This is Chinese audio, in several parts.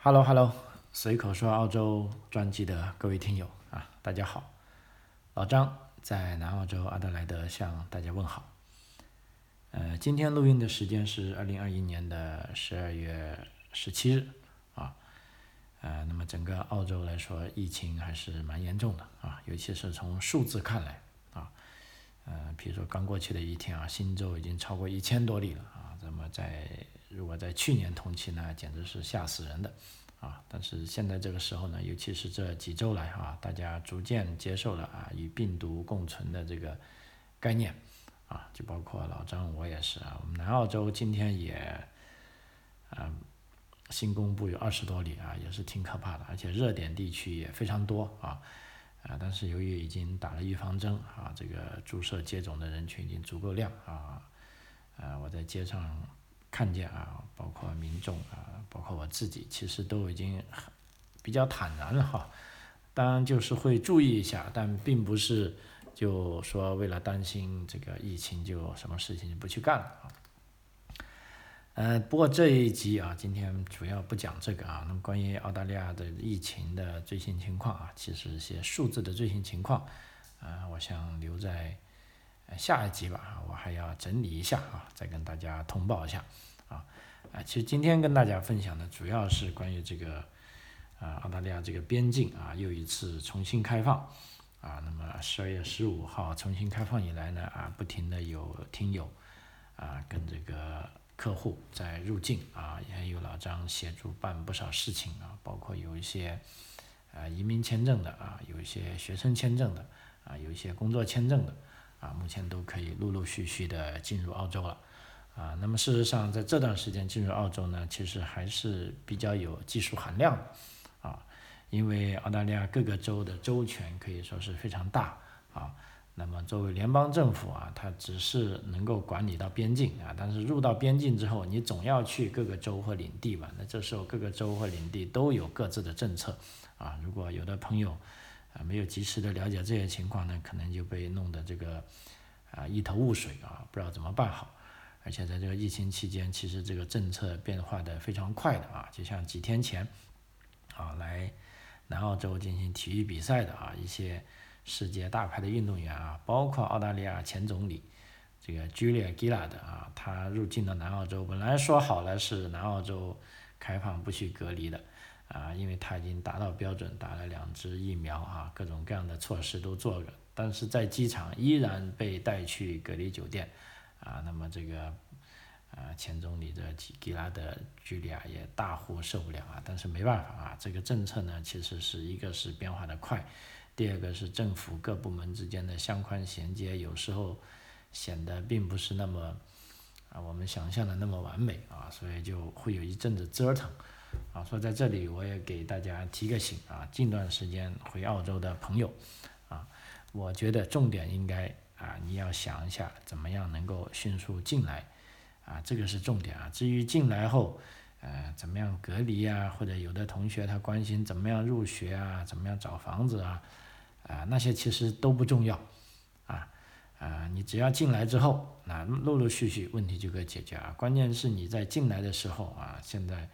Hello Hello，随口说澳洲专辑的各位听友。啊，大家好，老张在南澳洲阿德莱德向大家问好。呃，今天录音的时间是二零二一年的十二月十七日。啊，呃，那么整个澳洲来说，疫情还是蛮严重的。啊，尤其是从数字看来。啊，呃，比如说刚过去的一天啊，新州已经超过一千多例了。啊，那么在如果在去年同期呢，简直是吓死人的啊！但是现在这个时候呢，尤其是这几周来啊，大家逐渐接受了啊与病毒共存的这个概念啊，就包括老张我也是啊，我们南澳洲今天也啊新公布有二十多例啊，也是挺可怕的，而且热点地区也非常多啊啊！但是由于已经打了预防针啊，这个注射接种的人群已经足够量啊啊，我在街上。看见啊，包括民众啊，包括我自己，其实都已经比较坦然了哈。当然就是会注意一下，但并不是就说为了担心这个疫情就什么事情就不去干了啊。嗯，不过这一集啊，今天主要不讲这个啊。那么关于澳大利亚的疫情的最新情况啊，其实一些数字的最新情况啊，我想留在。下一集吧，我还要整理一下啊，再跟大家通报一下啊啊，其实今天跟大家分享的主要是关于这个啊澳大利亚这个边境啊又一次重新开放啊，那么十二月十五号重新开放以来呢啊，不停的有听友啊跟这个客户在入境啊，也有老张协助办不少事情啊，包括有一些啊移民签证的啊，有一些学生签证的啊，有一些工作签证的。啊，目前都可以陆陆续续的进入澳洲了，啊，那么事实上在这段时间进入澳洲呢，其实还是比较有技术含量的，啊，因为澳大利亚各个州的州权可以说是非常大，啊，那么作为联邦政府啊，它只是能够管理到边境啊，但是入到边境之后，你总要去各个州或领地吧，那这时候各个州或领地都有各自的政策，啊，如果有的朋友。啊，没有及时的了解这些情况呢，可能就被弄得这个啊一头雾水啊，不知道怎么办好。而且在这个疫情期间，其实这个政策变化的非常快的啊，就像几天前啊来南澳洲进行体育比赛的啊一些世界大牌的运动员啊，包括澳大利亚前总理这个 Julia Gillard 啊，他入境了南澳洲，本来说好了是南澳洲开放不许隔离的。啊，因为他已经达到标准，打了两支疫苗啊，各种各样的措施都做了，但是在机场依然被带去隔离酒店，啊，那么这个，啊，前总理的吉吉拉德居里亚也大呼受不了啊，但是没办法啊，这个政策呢，其实是一个是变化的快，第二个是政府各部门之间的相关衔接有时候显得并不是那么，啊，我们想象的那么完美啊，所以就会有一阵子折腾。啊，所以在这里我也给大家提个醒啊，近段时间回澳洲的朋友，啊，我觉得重点应该啊，你要想一下怎么样能够迅速进来，啊，这个是重点啊。至于进来后，呃，怎么样隔离啊，或者有的同学他关心怎么样入学啊，怎么样找房子啊，啊，那些其实都不重要，啊，啊，你只要进来之后，那陆陆续续问题就可以解决啊。关键是你在进来的时候啊，现在。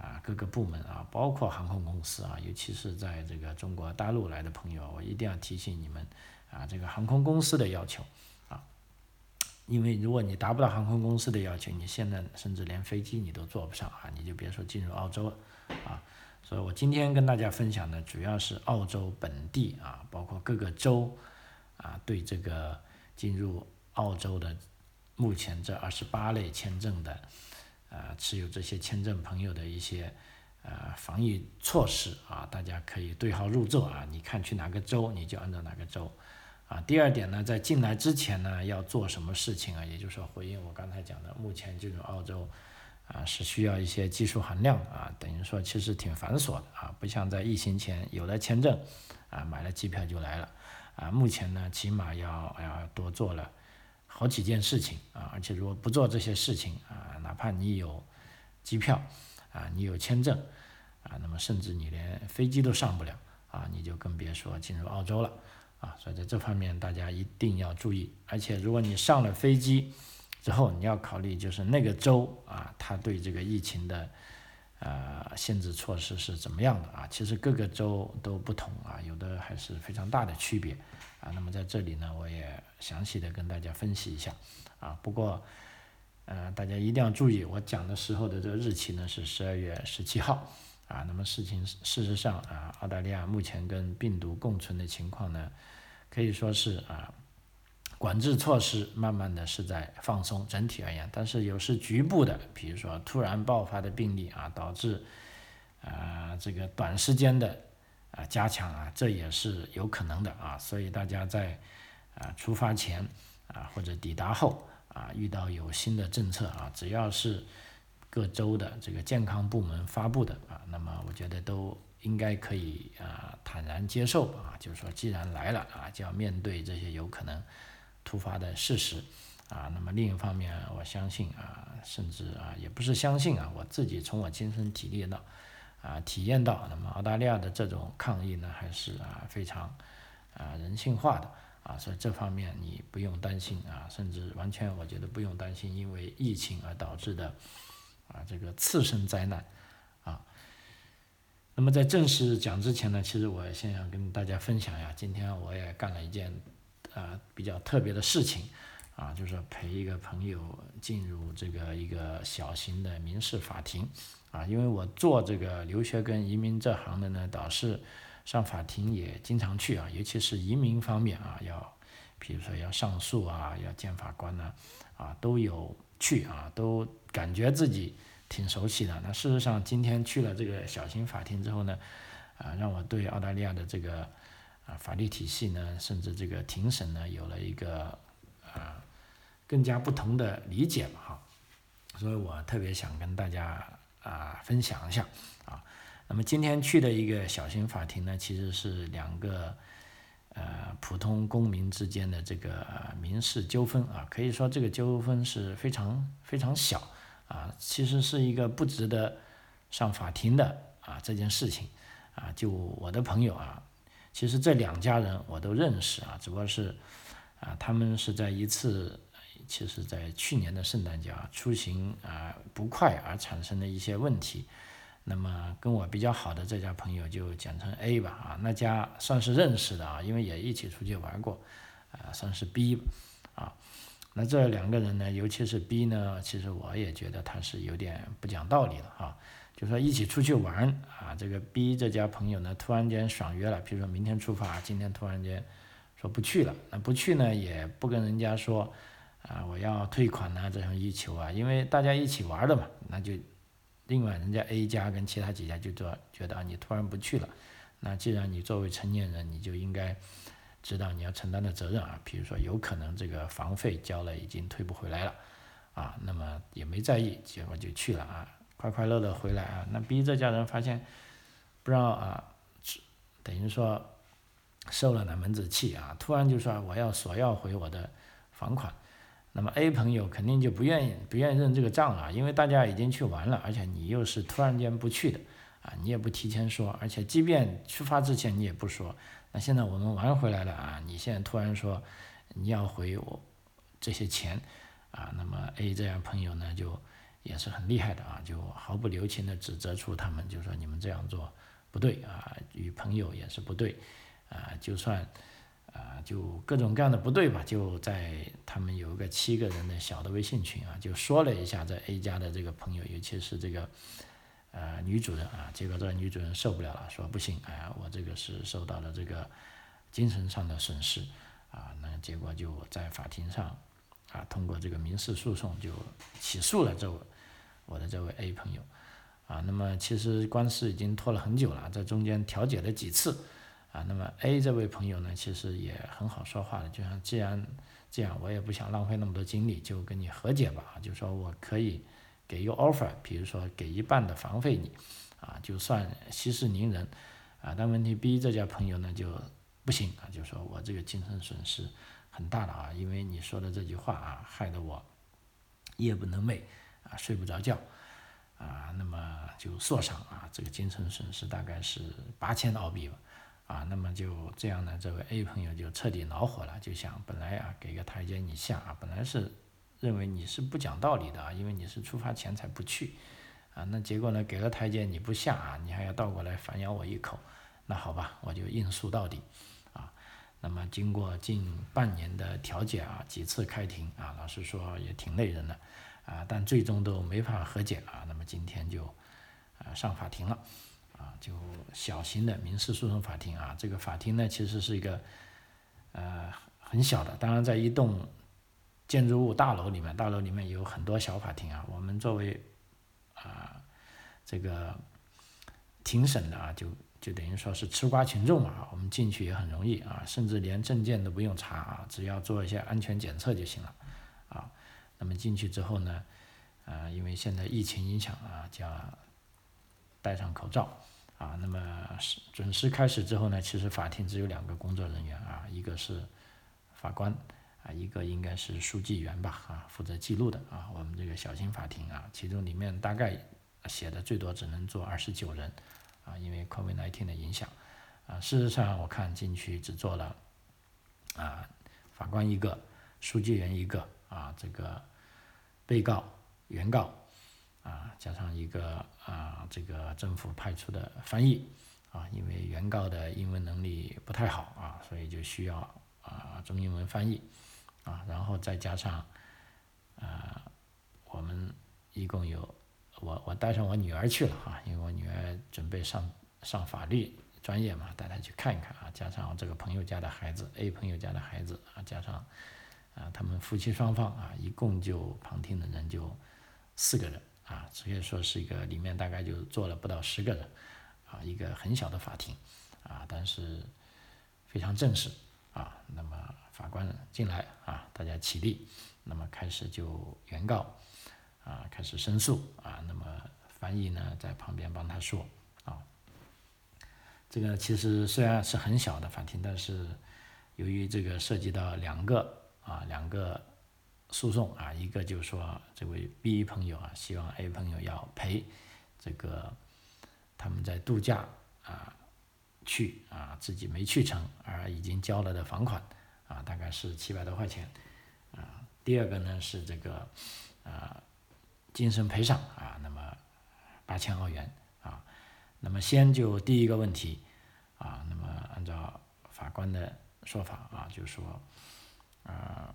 啊，各个部门啊，包括航空公司啊，尤其是在这个中国大陆来的朋友，我一定要提醒你们啊，这个航空公司的要求啊，因为如果你达不到航空公司的要求，你现在甚至连飞机你都坐不上啊，你就别说进入澳洲了啊。所以我今天跟大家分享的主要是澳洲本地啊，包括各个州啊，对这个进入澳洲的目前这二十八类签证的。啊，持有这些签证朋友的一些呃防疫措施啊，大家可以对号入座啊。你看去哪个州，你就按照哪个州啊。第二点呢，在进来之前呢，要做什么事情啊？也就是说，回应我刚才讲的，目前进入澳洲啊是需要一些技术含量啊，等于说其实挺繁琐的啊，不像在疫情前有了签证啊，买了机票就来了啊。目前呢，起码要要多做了。好几件事情啊，而且如果不做这些事情啊，哪怕你有机票啊，你有签证啊，那么甚至你连飞机都上不了啊，你就更别说进入澳洲了啊。所以在这方面大家一定要注意。而且如果你上了飞机之后，你要考虑就是那个州啊，它对这个疫情的呃限制措施是怎么样的啊？其实各个州都不同啊，有的还是非常大的区别啊。那么在这里呢，我也详细的跟大家分析一下啊。不过，呃，大家一定要注意，我讲的时候的这个日期呢是十二月十七号啊。那么事情事实上啊，澳大利亚目前跟病毒共存的情况呢，可以说是啊。管制措施慢慢的是在放松，整体而言，但是有时局部的，比如说突然爆发的病例啊，导致啊这个短时间的啊加强啊，这也是有可能的啊，所以大家在啊出发前啊或者抵达后啊，遇到有新的政策啊，只要是各州的这个健康部门发布的啊，那么我觉得都应该可以啊坦然接受啊，就是说既然来了啊，就要面对这些有可能。突发的事实，啊，那么另一方面，我相信啊，甚至啊，也不是相信啊，我自己从我亲身体验到，啊，体验到，那么澳大利亚的这种抗疫呢，还是啊非常啊人性化的啊，所以这方面你不用担心啊，甚至完全我觉得不用担心，因为疫情而导致的啊这个次生灾难啊。那么在正式讲之前呢，其实我先想跟大家分享一下，今天我也干了一件。啊，比较特别的事情，啊，就是陪一个朋友进入这个一个小型的民事法庭，啊，因为我做这个留学跟移民这行的呢，导师上法庭也经常去啊，尤其是移民方面啊，要，比如说要上诉啊，要见法官呢，啊，都有去啊，都感觉自己挺熟悉的。那事实上，今天去了这个小型法庭之后呢，啊，让我对澳大利亚的这个。啊，法律体系呢，甚至这个庭审呢，有了一个啊更加不同的理解嘛，哈，所以我特别想跟大家啊分享一下啊。那么今天去的一个小型法庭呢，其实是两个呃普通公民之间的这个民事纠纷啊，可以说这个纠纷是非常非常小啊，其实是一个不值得上法庭的啊这件事情啊，就我的朋友啊。其实这两家人我都认识啊，只不过是，啊，他们是在一次，其实在去年的圣诞节啊，出行啊不快而产生的一些问题。那么跟我比较好的这家朋友就简称 A 吧，啊，那家算是认识的啊，因为也一起出去玩过，啊，算是 B，啊，那这两个人呢，尤其是 B 呢，其实我也觉得他是有点不讲道理的哈。就说一起出去玩啊，这个 B 这家朋友呢，突然间爽约了，比如说明天出发，今天突然间说不去了，那不去呢也不跟人家说啊，我要退款呐这种要求啊，因为大家一起玩的嘛，那就另外人家 A 家跟其他几家就说觉得啊你突然不去了，那既然你作为成年人，你就应该知道你要承担的责任啊，比如说有可能这个房费交了已经退不回来了啊，那么也没在意，结果就去了啊。快快乐乐回来啊！那 B 这家人发现，不知道啊，等于说受了哪门子气啊？突然就说我要索要回我的房款。那么 A 朋友肯定就不愿意不愿意认这个账了，因为大家已经去玩了，而且你又是突然间不去的啊，你也不提前说，而且即便出发之前你也不说。那现在我们玩回来了啊，你现在突然说你要回我这些钱啊，那么 A 这样朋友呢就。也是很厉害的啊，就毫不留情的指责出他们，就说你们这样做不对啊，与朋友也是不对啊，就算啊，就各种各样的不对吧，就在他们有一个七个人的小的微信群啊，就说了一下这 A 家的这个朋友，尤其是这个呃女主人啊，结果这个女主人受不了了，说不行，哎，我这个是受到了这个精神上的损失啊，那结果就在法庭上啊，通过这个民事诉讼就起诉了这位。我的这位 A 朋友，啊，那么其实官司已经拖了很久了，在中间调解了几次，啊，那么 A 这位朋友呢，其实也很好说话的，就像既然这样，我也不想浪费那么多精力，就跟你和解吧，就说我可以给一个 offer，比如说给一半的房费你，啊，就算息事宁人，啊，但问题 B 这家朋友呢就不行啊，就说我这个精神损失很大的啊，因为你说的这句话啊，害得我夜不能寐。啊，睡不着觉，啊，那么就索偿啊，这个精神损失大概是八千澳币吧，啊，那么就这样呢，这位 A 朋友就彻底恼火了，就想本来啊给个台阶你下啊，本来是认为你是不讲道理的啊，因为你是出发前才不去，啊，那结果呢给了台阶你不下啊，你还要倒过来反咬我一口，那好吧，我就硬诉到底，那么经过近半年的调解啊，几次开庭啊，老实说也挺累人的，啊，但最终都没法和解啊，那么今天就啊上法庭了，啊，就小型的民事诉讼法庭啊，这个法庭呢其实是一个呃很小的，当然在一栋。建筑物大楼里面，大楼里面有很多小法庭啊。我们作为啊这个庭审的啊，就就等于说是吃瓜群众嘛。我们进去也很容易啊，甚至连证件都不用查啊，只要做一些安全检测就行了啊。那么进去之后呢，啊，因为现在疫情影响啊，就要戴上口罩啊。那么准时开始之后呢，其实法庭只有两个工作人员啊，一个是法官。啊，一个应该是书记员吧，啊，负责记录的啊。我们这个小型法庭啊，其中里面大概写的最多只能坐二十九人，啊，因为 COVID-19 的影响，啊，事实上我看进去只做了啊，法官一个，书记员一个，啊，这个被告、原告，啊，加上一个啊，这个政府派出的翻译，啊，因为原告的英文能力不太好啊，所以就需要啊中英文翻译。啊，然后再加上，啊，我们一共有我我带上我女儿去了哈，因为我女儿准备上上法律专业嘛，带她去看一看啊，加上这个朋友家的孩子，A 朋友家的孩子啊，加上啊他们夫妻双方啊，一共就旁听的人就四个人啊，所以说是一个里面大概就坐了不到十个人啊，一个很小的法庭啊，但是非常正式啊，那么。法官进来啊，大家起立，那么开始就原告啊开始申诉啊，那么翻译呢在旁边帮他说啊，这个其实虽然是很小的法庭，但是由于这个涉及到两个啊两个诉讼啊，一个就是说这位 B 朋友啊希望 A 朋友要赔这个他们在度假啊去啊自己没去成而已经交了的房款。啊，大概是七百多块钱，啊，第二个呢是这个，啊，精神赔偿啊，那么八千澳元啊，那么先就第一个问题，啊，那么按照法官的说法啊，就是说，啊，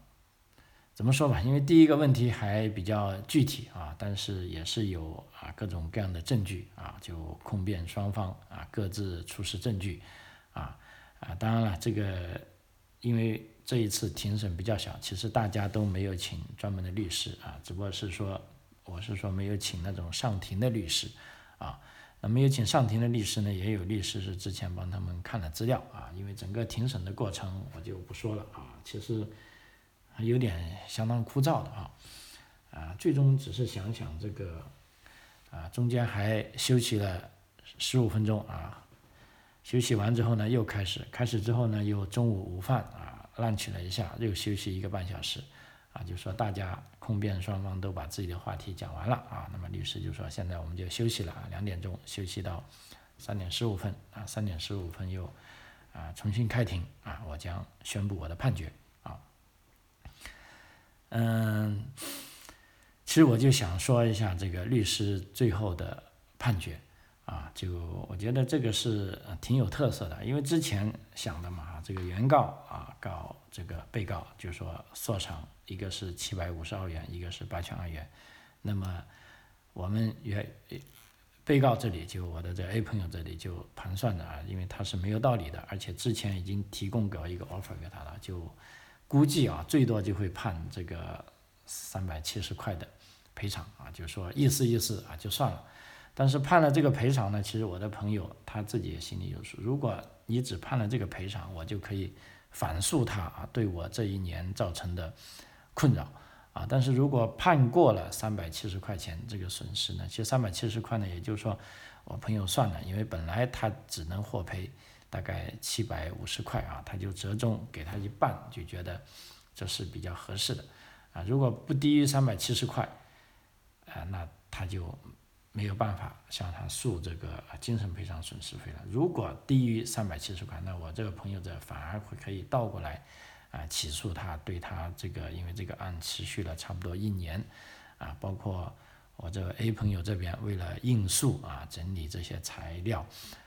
怎么说吧，因为第一个问题还比较具体啊，但是也是有啊各种各样的证据啊，就控辩双方啊各自出示证据，啊啊，当然了这个。因为这一次庭审比较小，其实大家都没有请专门的律师啊，只不过是说，我是说没有请那种上庭的律师啊。那没有请上庭的律师呢，也有律师是之前帮他们看了资料啊。因为整个庭审的过程我就不说了啊，其实有点相当枯燥的啊啊，最终只是想想这个啊，中间还休息了十五分钟啊。休息完之后呢，又开始，开始之后呢，又中午午饭啊乱吃了一下，又休息一个半小时，啊，就说大家控辩双方都把自己的话题讲完了啊，那么律师就说现在我们就休息了啊，两点钟休息到三点十五分啊，三点十五分又啊重新开庭啊，我将宣布我的判决啊，嗯，其实我就想说一下这个律师最后的判决。啊，就我觉得这个是挺有特色的，因为之前想的嘛，这个原告啊告这个被告，就说索偿一个是七百五十澳元，一个是八千澳元，那么我们原被告这里就我的这 A 朋友这里就盘算的啊，因为他是没有道理的，而且之前已经提供过一个 offer 给他了，就估计啊最多就会判这个三百七十块的赔偿啊，就说意思意思啊就算了。但是判了这个赔偿呢，其实我的朋友他自己也心里有数。如果你只判了这个赔偿，我就可以反诉他啊，对我这一年造成的困扰啊。但是如果判过了三百七十块钱这个损失呢，其实三百七十块呢，也就是说我朋友算了，因为本来他只能获赔大概七百五十块啊，他就折中给他一半，就觉得这是比较合适的啊。如果不低于三百七十块，啊，那他就。没有办法向他诉这个精神赔偿损失费了。如果低于三百七十块，那我这个朋友这反而会可以倒过来，啊，起诉他，对他这个，因为这个案持续了差不多一年，啊，包括我这 A 朋友这边为了应诉啊，整理这些材料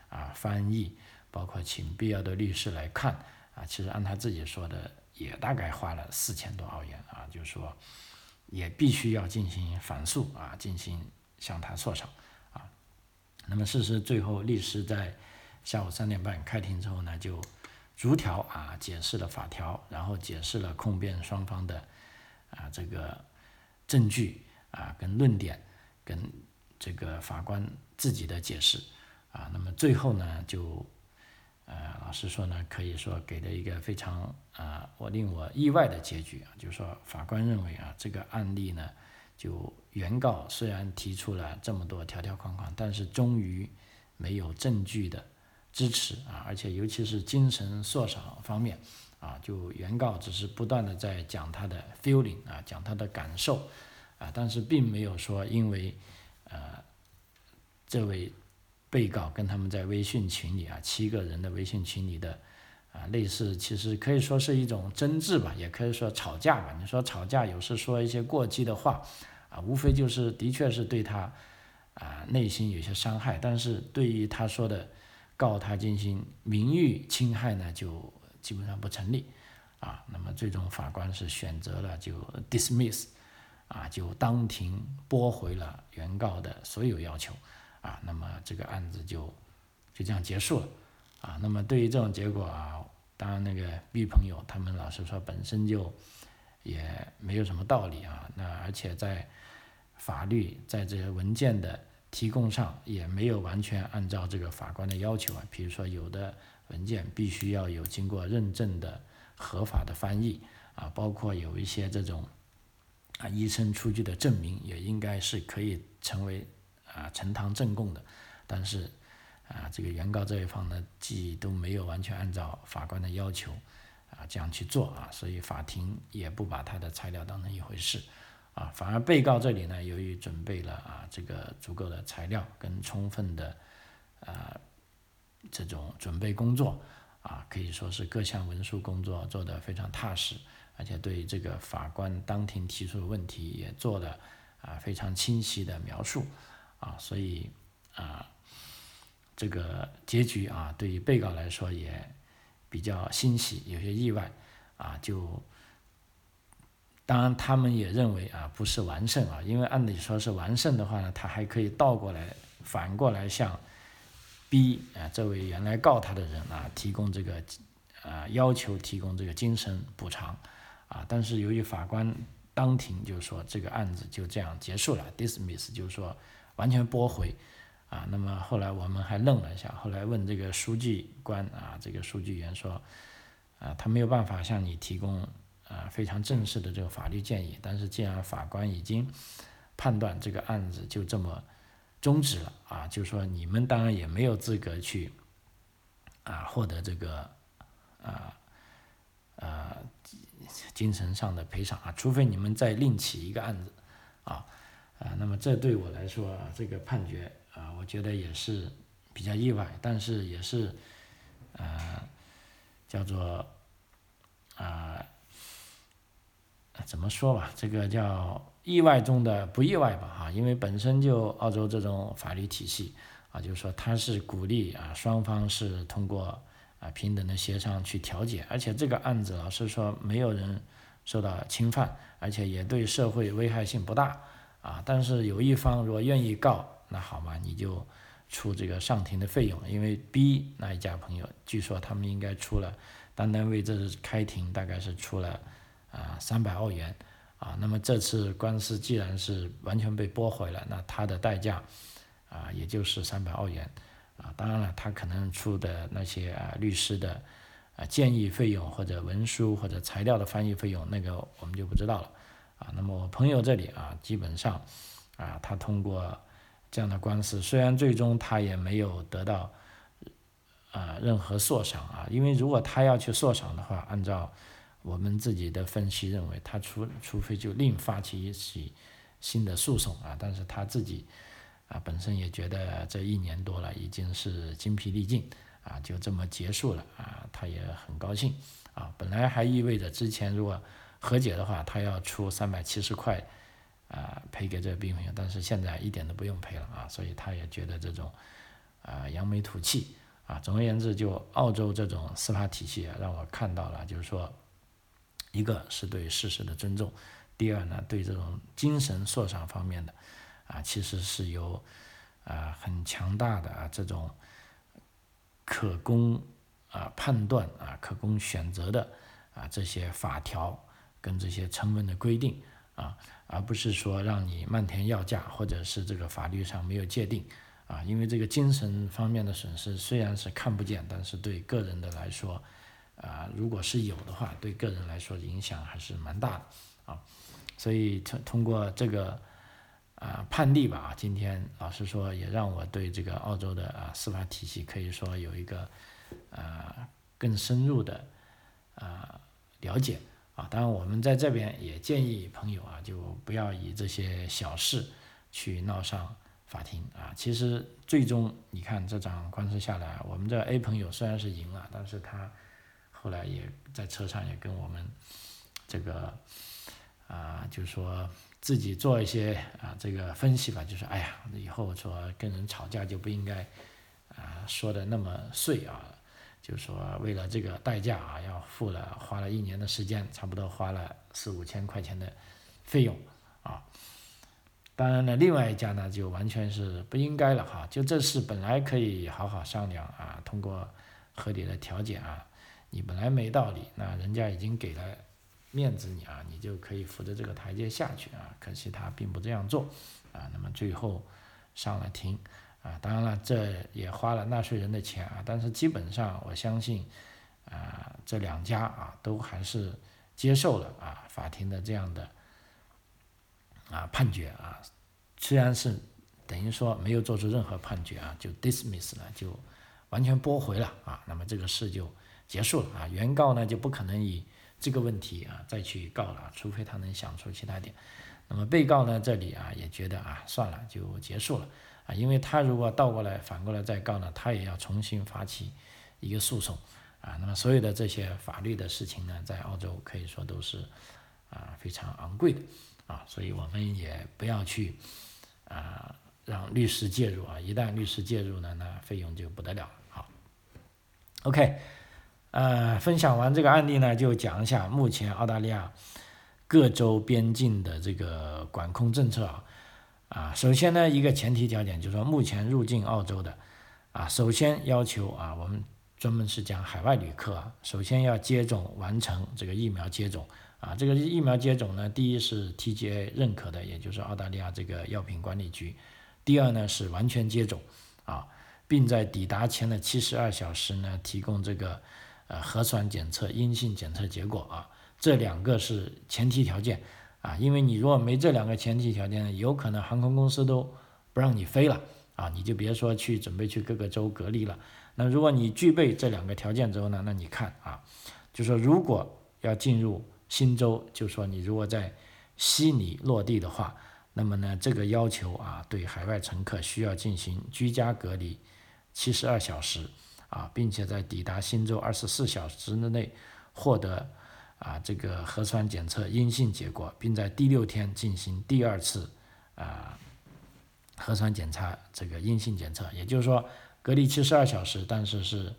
啊，翻译，包括请必要的律师来看啊，其实按他自己说的，也大概花了四千多澳元啊，就是说也必须要进行反诉啊，进行向他索偿啊。那么事实最后律师在下午三点半开庭之后呢，就逐条啊解释了法条，然后解释了控辩双方的啊这个证据啊跟论点。跟这个法官自己的解释啊，那么最后呢，就呃，老实说呢，可以说给了一个非常啊，我令我意外的结局啊，就是说法官认为啊，这个案例呢，就原告虽然提出了这么多条条框框，但是终于没有证据的支持啊，而且尤其是精神索偿方面啊，就原告只是不断的在讲他的 feeling 啊，讲他的感受。啊，但是并没有说因为，呃，这位被告跟他们在微信群里啊，七个人的微信群里的啊，类似其实可以说是一种争执吧，也可以说吵架吧。你说吵架有时说一些过激的话，无非就是的确是对他啊内心有些伤害，但是对于他说的告他进行名誉侵害呢，就基本上不成立啊。那么最终法官是选择了就 dismiss。啊，就当庭驳回了原告的所有要求，啊，那么这个案子就就这样结束了，啊，那么对于这种结果啊，当然那个 B 朋友他们老实说本身就也没有什么道理啊，那而且在法律在这些文件的提供上也没有完全按照这个法官的要求啊，比如说有的文件必须要有经过认证的合法的翻译啊，包括有一些这种。啊，医生出具的证明也应该是可以成为啊呈堂证供的，但是啊这个原告这一方呢，既都没有完全按照法官的要求啊这样去做啊，所以法庭也不把他的材料当成一回事啊，反而被告这里呢，由于准备了啊这个足够的材料跟充分的啊这种准备工作啊，可以说是各项文书工作做得非常踏实。而且对这个法官当庭提出的问题也做了啊非常清晰的描述啊，所以啊这个结局啊对于被告来说也比较欣喜，有些意外啊就当然他们也认为啊不是完胜啊，因为按理说是完胜的话呢，他还可以倒过来反过来向 B 啊这位原来告他的人啊提供这个啊要求提供这个精神补偿。啊，但是由于法官当庭就说这个案子就这样结束了，dismiss 就是说完全驳回，啊，那么后来我们还愣了一下，后来问这个书记官啊，这个书记员说，啊，他没有办法向你提供啊非常正式的这个法律建议，但是既然法官已经判断这个案子就这么终止了，啊，就说你们当然也没有资格去啊获得这个啊啊。精神上的赔偿啊，除非你们再另起一个案子，啊，啊，那么这对我来说，这个判决啊，我觉得也是比较意外，但是也是，呃，叫做啊，怎么说吧，这个叫意外中的不意外吧，哈，因为本身就澳洲这种法律体系啊，就是说它是鼓励啊，双方是通过。啊，平等的协商去调解，而且这个案子老实说没有人受到侵犯，而且也对社会危害性不大啊。但是有一方如果愿意告，那好嘛，你就出这个上庭的费用，因为 B 那一家朋友，据说他们应该出了，单单为这次开庭大概是出了啊三百澳元啊。那么这次官司既然是完全被驳回了，那他的代价啊也就是三百澳元。啊，当然了，他可能出的那些啊律师的啊建议费用或者文书或者材料的翻译费用，那个我们就不知道了。啊，那么我朋友这里啊，基本上啊，他通过这样的官司，虽然最终他也没有得到啊任何索偿啊，因为如果他要去索偿的话，按照我们自己的分析认为，他除除非就另发起一起新的诉讼啊，但是他自己。啊，本身也觉得这一年多了已经是精疲力尽，啊，就这么结束了，啊，他也很高兴，啊，本来还意味着之前如果和解的话，他要出三百七十块，啊赔给这个 B 朋友，但是现在一点都不用赔了啊，所以他也觉得这种啊扬眉吐气啊。总而言之，就澳洲这种司法体系啊，让我看到了，就是说，一个是对事实的尊重，第二呢，对这种精神索偿方面的啊，其实是有啊很强大的啊这种可供啊判断啊可供选择的啊这些法条跟这些成文的规定啊。而不是说让你漫天要价，或者是这个法律上没有界定，啊，因为这个精神方面的损失虽然是看不见，但是对个人的来说，啊，如果是有的话，对个人来说影响还是蛮大的，啊，所以通通过这个啊判例吧，今天老实说也让我对这个澳洲的啊司法体系可以说有一个啊更深入的啊了解。啊，当然我们在这边也建议朋友啊，就不要以这些小事去闹上法庭啊。其实最终你看这场官司下来，我们这 A 朋友虽然是赢了，但是他后来也在车上也跟我们这个啊，就是说自己做一些啊这个分析吧，就是哎呀，以后说跟人吵架就不应该啊说的那么碎啊。就说为了这个代价啊，要付了花了一年的时间，差不多花了四五千块钱的费用啊。当然了，另外一家呢就完全是不应该了哈。就这事本来可以好好商量啊，通过合理的调解啊，你本来没道理，那人家已经给了面子你啊，你就可以扶着这个台阶下去啊。可惜他并不这样做啊，那么最后上了庭。啊，当然了，这也花了纳税人的钱啊，但是基本上我相信，啊，这两家啊都还是接受了啊法庭的这样的啊判决啊，虽然是等于说没有做出任何判决啊，就 dismiss 了，就完全驳回了啊，那么这个事就结束了啊，原告呢就不可能以这个问题啊再去告了，除非他能想出其他点，那么被告呢这里啊也觉得啊算了就结束了。啊，因为他如果倒过来反过来再告呢，他也要重新发起一个诉讼，啊，那么所有的这些法律的事情呢，在澳洲可以说都是啊非常昂贵的，啊，所以我们也不要去啊让律师介入啊，一旦律师介入呢，那费用就不得了。好，OK，呃，分享完这个案例呢，就讲一下目前澳大利亚各州边境的这个管控政策啊。啊，首先呢，一个前提条件就是说，目前入境澳洲的，啊，首先要求啊，我们专门是讲海外旅客啊，首先要接种完成这个疫苗接种。啊，这个疫苗接种呢，第一是 TGA 认可的，也就是澳大利亚这个药品管理局，第二呢是完全接种。啊，并在抵达前的七十二小时呢提供这个呃核酸检测阴性检测结果啊，这两个是前提条件。啊，因为你如果没这两个前提条件，有可能航空公司都不让你飞了啊，你就别说去准备去各个州隔离了。那如果你具备这两个条件之后呢，那你看啊，就说如果要进入新州，就说你如果在悉尼落地的话，那么呢这个要求啊，对海外乘客需要进行居家隔离七十二小时啊，并且在抵达新州二十四小时之内获得。啊，这个核酸检测阴性结果，并在第六天进行第二次啊核酸检查，这个阴性检测，也就是说隔离七十二小时，但是是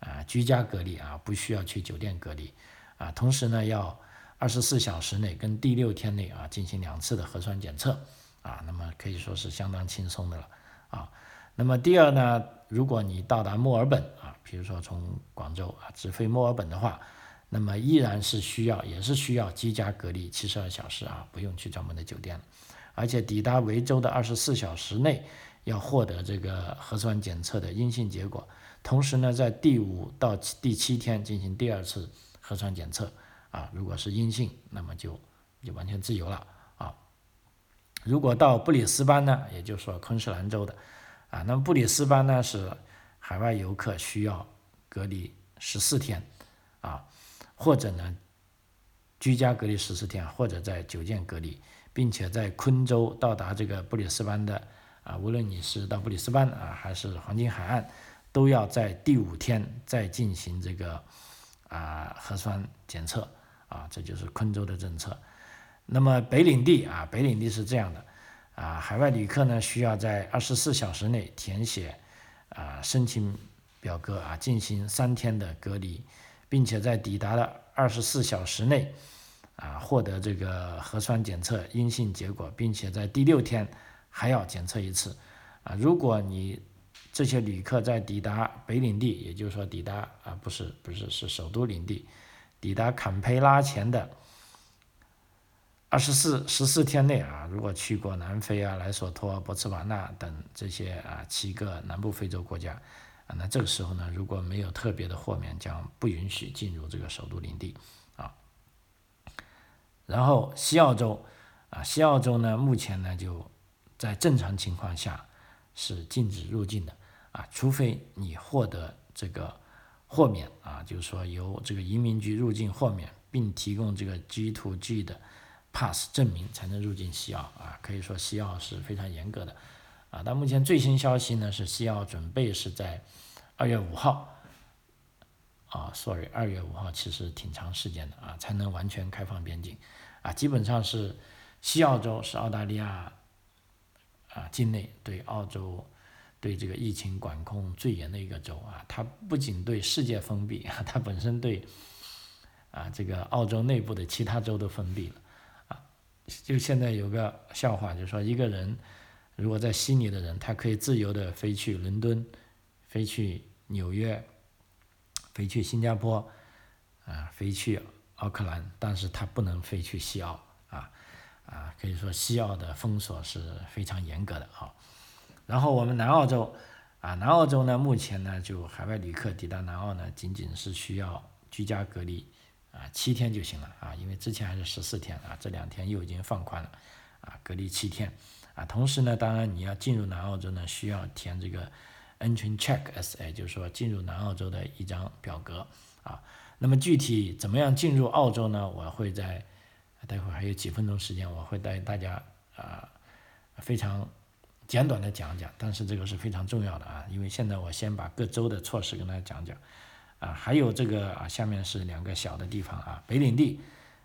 啊居家隔离啊，不需要去酒店隔离啊。同时呢，要二十四小时内跟第六天内啊进行两次的核酸检测啊，那么可以说是相当轻松的了啊。那么第二呢，如果你到达墨尔本，比如说从广州啊直飞墨尔本的话。那么依然是需要，也是需要居家隔离七十二小时啊，不用去专门的酒店。而且抵达维州的二十四小时内要获得这个核酸检测的阴性结果，同时呢，在第五到第七天进行第二次核酸检测啊，如果是阴性，那么就就完全自由了啊。如果到布里斯班呢，也就是说昆士兰州的啊，那么布里斯班呢是海外游客需要隔离十四天啊。或者呢，居家隔离十四天，或者在酒店隔离，并且在昆州到达这个布里斯班的啊，无论你是到布里斯班啊，还是黄金海岸，都要在第五天再进行这个啊核酸检测啊，这就是昆州的政策。那么北领地啊，北领地是这样的啊，海外旅客呢需要在二十四小时内填写啊申请表格啊，进行三天的隔离，并且在抵达的二十四小时内啊获得这个核酸检测阴性结果，并且在第六天还要检测一次啊。如果你这些旅客在抵达北领地，也就是说抵达啊不是不是是首都领地，抵达坎培拉前的。二十四十四天内啊，如果去过南非啊、莱索托、博茨瓦纳等这些啊七个南部非洲国家啊，那这个时候呢，如果没有特别的豁免，将不允许进入这个首都领地啊。然后西澳洲啊，西澳洲呢，目前呢就在正常情况下是禁止入境的啊，除非你获得这个豁免啊，就是说由这个移民局入境豁免，并提供这个 G to G 的。Pass 证明才能入境西澳啊，可以说西澳是非常严格的啊。但目前最新消息呢是西澳准备是在二月五号啊，sorry，二月五号其实挺长时间的啊，才能完全开放边境啊。基本上是西澳洲是澳大利亚啊境内对澳洲对这个疫情管控最严的一个州啊。它不仅对世界封闭，它本身对啊这个澳洲内部的其他州都封闭了。就现在有个笑话，就是说一个人如果在悉尼的人，他可以自由的飞去伦敦，飞去纽约，飞去新加坡，啊，飞去奥克兰，但是他不能飞去西澳，啊，啊，可以说西澳的封锁是非常严格的啊。然后我们南澳洲，啊，南澳洲呢，目前呢，就海外旅客抵达南澳呢，仅仅是需要居家隔离。啊，七天就行了啊，因为之前还是十四天啊，这两天又已经放宽了，啊，隔离七天，啊，同时呢，当然你要进入南澳洲呢，需要填这个 Entry Check SA，就是说进入南澳洲的一张表格，啊，那么具体怎么样进入澳洲呢？我会在待会还有几分钟时间，我会带大家啊非常简短的讲讲，但是这个是非常重要的啊，因为现在我先把各州的措施跟大家讲讲。啊，还有这个啊，下面是两个小的地方啊，北领地，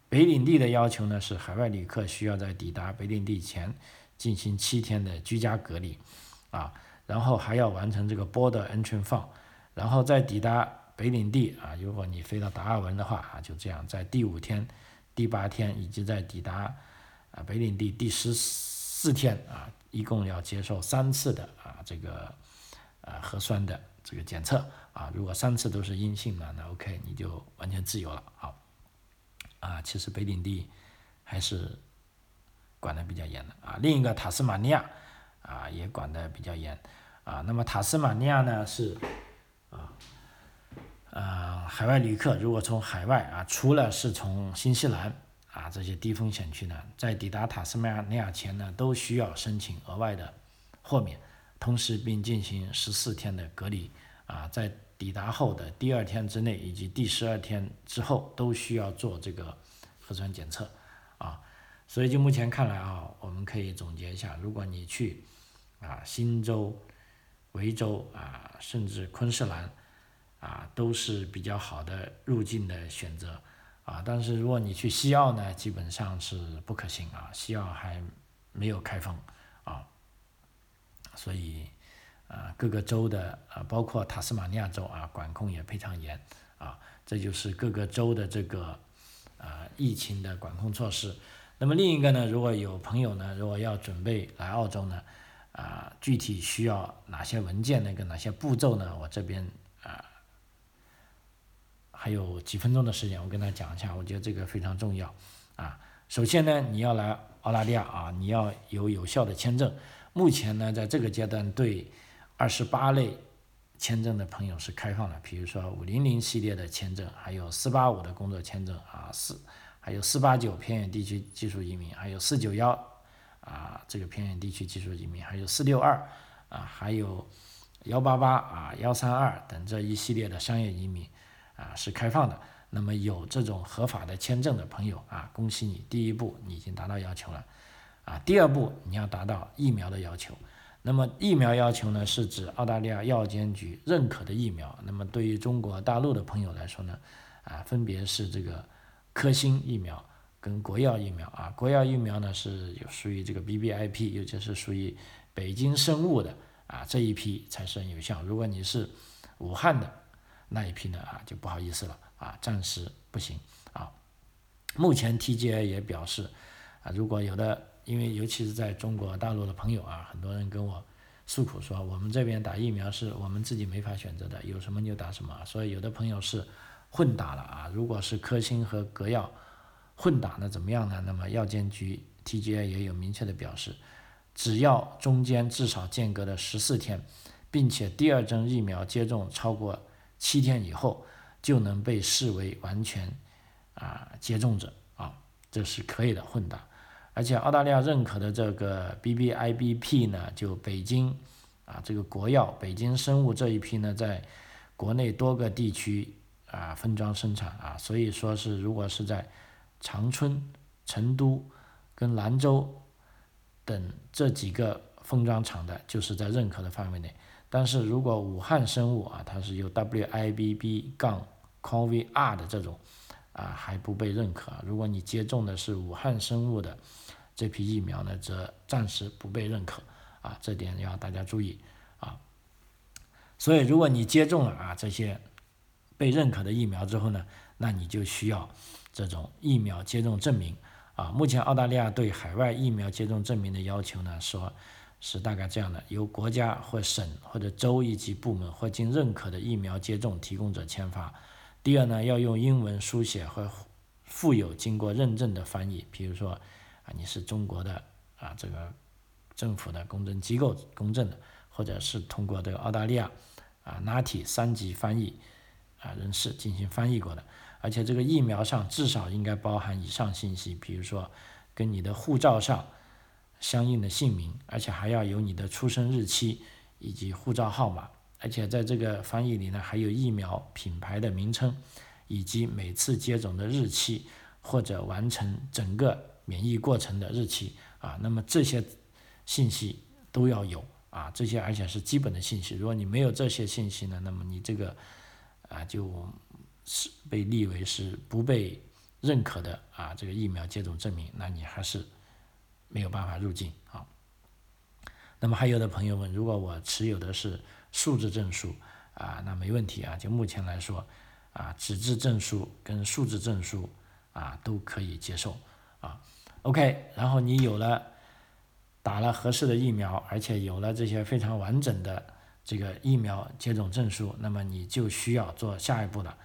北领地的要求呢是海外旅客需要在抵达北领地前进行七天的居家隔离，啊，然后还要完成这个 board entry form，然后在抵达北领地啊，如果你飞到达尔文的话啊，就这样在第五天、第八天以及在抵达啊北领地第十四天啊，一共要接受三次的啊这个啊核酸的这个检测。啊，如果三次都是阴性的，那 OK，你就完全自由了。好，啊，其实北领地还是管的比较严的啊。另一个塔斯马尼亚啊也管的比较严啊。那么塔斯马尼亚呢是啊，呃，海外旅客如果从海外啊，除了是从新西兰啊这些低风险区呢，在抵达塔斯马尼亚前呢，都需要申请额外的豁免，同时并进行十四天的隔离啊，在抵达后的第二天之内以及第十二天之后都需要做这个核酸检测啊，所以就目前看来啊，我们可以总结一下，如果你去啊新州、维州啊，甚至昆士兰啊，都是比较好的入境的选择啊，但是如果你去西澳呢，基本上是不可行啊，西澳还没有开放啊，所以。啊，各个州的啊，包括塔斯马尼亚州啊，管控也非常严啊。这就是各个州的这个啊疫情的管控措施。那么另一个呢，如果有朋友呢，如果要准备来澳洲呢，啊，具体需要哪些文件，那个哪些步骤呢？我这边啊还有几分钟的时间，我跟他讲一下，我觉得这个非常重要啊。首先呢，你要来澳大利亚啊，你要有有效的签证。目前呢，在这个阶段对二十八类签证的朋友是开放的，比如说五零零系列的签证，还有四八五的工作签证啊，四还有四八九偏远地区技术移民，还有四九幺啊这个偏远地区技术移民，还有四六二啊，还有幺八八啊幺三二等这一系列的商业移民啊是开放的。那么有这种合法的签证的朋友啊，恭喜你，第一步你已经达到要求了啊，第二步你要达到疫苗的要求。那么疫苗要求呢，是指澳大利亚药监局认可的疫苗。那么对于中国大陆的朋友来说呢，啊，分别是这个科兴疫苗、跟国药疫苗啊，国药疫苗呢是有属于这个 B B I P，尤其是属于北京生物的啊这一批才是有效。如果你是武汉的那一批呢啊，就不好意思了啊，暂时不行啊。目前 T G A 也表示啊，如果有的，因为尤其是在中国大陆的朋友啊，很多人跟我诉苦说，我们这边打疫苗是我们自己没法选择的，有什么就打什么，所以有的朋友是混打了啊。如果是科兴和格药混打那怎么样呢？那么药监局 T G A 也有明确的表示，只要中间至少间隔了十四天。并且第二针疫苗接种超过七天以后，就能被视为完全啊接种者啊，这是可以的混打。而且澳大利亚认可的这个 B B I B P 呢，就北京啊这个国药北京生物这一批呢，在国内多个地区啊分装生产啊，所以说是如果是在长春、成都跟兰州等这几个封装厂的，就是在认可的范围内。但是如果武汉生物啊，它是有 WIBB 杠 COVR 的这种啊，还不被认可。如果你接种的是武汉生物的这批疫苗呢，则暂时不被认可啊，这点要大家注意啊。所以如果你接种了啊这些被认可的疫苗之后呢，那你就需要这种疫苗接种证明啊。目前澳大利亚对海外疫苗接种证明的要求呢，说。是大概这样的：由国家或省或者州一级部门或经认可的疫苗接种提供者签发。第二呢，要用英文书写和附有经过认证的翻译，比如说啊，你是中国的啊这个政府的公证机构公证的，或者是通过这个澳大利亚啊 NATI 三级翻译啊人士进行翻译过的。而且这个疫苗上至少应该包含以上信息，比如说跟你的护照上。相应的姓名，而且还要有你的出生日期以及护照号码，而且在这个翻译里呢，还有疫苗品牌的名称，以及每次接种的日期或者完成整个免疫过程的日期啊。那么这些信息都要有啊，这些而且是基本的信息。如果你没有这些信息呢，那么你这个啊就是被立为是不被认可的啊这个疫苗接种证明，那你还是。没有办法入境啊。那么还有的朋友问，如果我持有的是数字证书啊，那没问题啊。就目前来说啊，纸质证书跟数字证书啊都可以接受啊。OK，然后你有了打了合适的疫苗，而且有了这些非常完整的这个疫苗接种证书，那么你就需要做下一步了，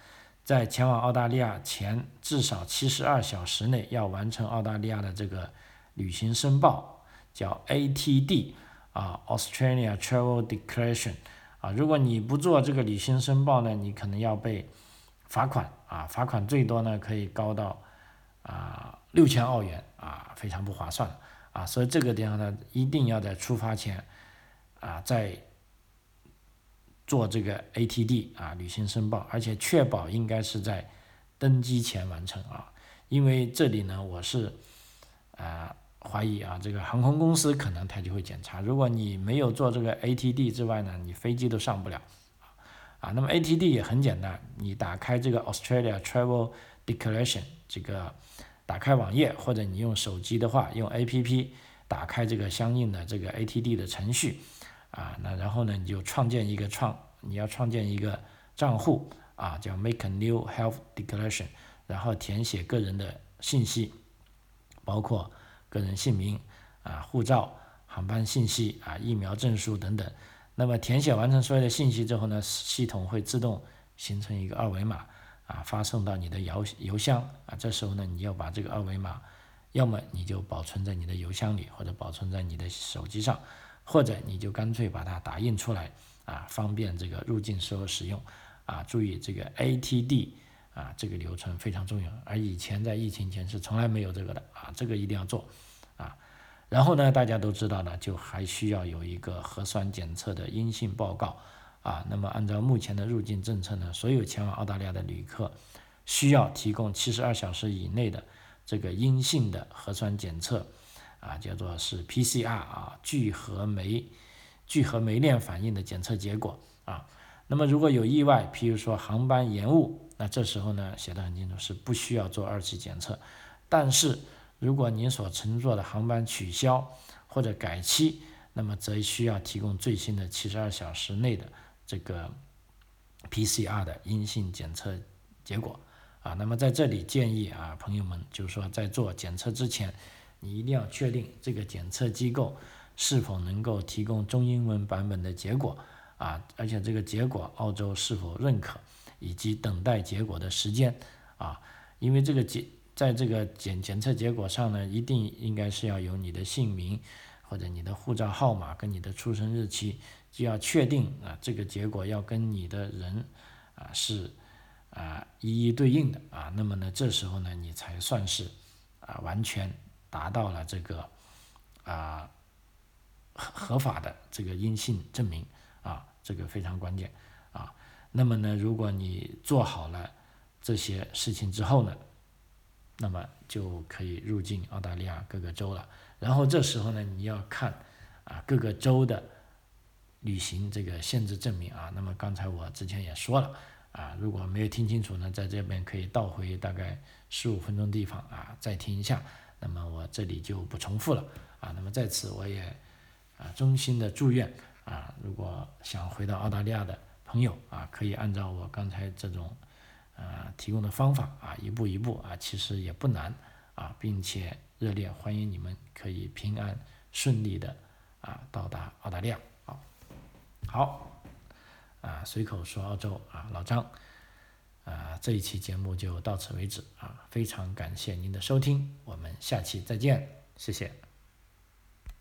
在前往澳大利亚前至少七十二小时内要完成澳大利亚的这个。旅行申报叫 ATD 啊，Australia Travel Declaration 啊，如果你不做这个旅行申报呢，你可能要被罚款啊，罚款最多呢可以高到啊六千澳元啊，非常不划算啊，所以这个地方呢，一定要在出发前啊，在做这个 ATD 啊旅行申报，而且确保应该是在登机前完成啊，因为这里呢，我是啊。怀疑啊，这个航空公司可能他就会检查。如果你没有做这个 ATD 之外呢，你飞机都上不了啊。那么 ATD 也很简单，你打开这个 Australia Travel Declaration 这个打开网页，或者你用手机的话，用 APP 打开这个相应的这个 ATD 的程序啊，那然后呢，你就创建一个创，你要创建一个账户啊，叫 Make a New Health Declaration，然后填写个人的信息，包括。个人姓名啊，护照、航班信息啊，疫苗证书等等。那么填写完成所有的信息之后呢，系统会自动形成一个二维码啊，发送到你的邮邮箱啊。这时候呢，你要把这个二维码，要么你就保存在你的邮箱里，或者保存在你的手机上，或者你就干脆把它打印出来啊，方便这个入境时候使用啊。注意这个 ATD。啊，这个流程非常重要，而以前在疫情前是从来没有这个的啊，这个一定要做啊。然后呢，大家都知道呢，就还需要有一个核酸检测的阴性报告啊。那么按照目前的入境政策呢，所有前往澳大利亚的旅客需要提供七十二小时以内的这个阴性的核酸检测啊，叫做是 PCR 啊，聚合酶聚合酶链反应的检测结果啊。那么如果有意外，譬如说航班延误，那这时候呢写的很清楚，是不需要做二次检测，但是如果您所乘坐的航班取消或者改期，那么则需要提供最新的七十二小时内的这个 PCR 的阴性检测结果啊。那么在这里建议啊，朋友们就是说在做检测之前，你一定要确定这个检测机构是否能够提供中英文版本的结果啊，而且这个结果澳洲是否认可，以及等待结果的时间啊，因为这个检在这个检检测结果上呢，一定应该是要有你的姓名。或者你的护照号码跟你的出生日期就要确定啊，这个结果要跟你的人啊是啊一一对应的啊，那么呢这时候呢你才算是啊完全达到了这个啊合合法的这个阴性证明啊，这个非常关键啊。那么呢如果你做好了这些事情之后呢，那么就可以入境澳大利亚各个州了。然后这时候呢，你要看啊各个州的履行这个限制证明啊。那么刚才我之前也说了啊，如果没有听清楚呢，在这边可以倒回大概十五分钟地方啊，再听一下。那么我这里就不重复了啊。那么在此我也啊衷心的祝愿啊，如果想回到澳大利亚的朋友啊，可以按照我刚才这种啊提供的方法啊，一步一步啊，其实也不难啊，并且。热烈欢迎你们，可以平安顺利的啊到达澳大利亚。好，啊随口说澳洲啊老张，啊这一期节目就到此为止啊，非常感谢您的收听，我们下期再见，谢谢。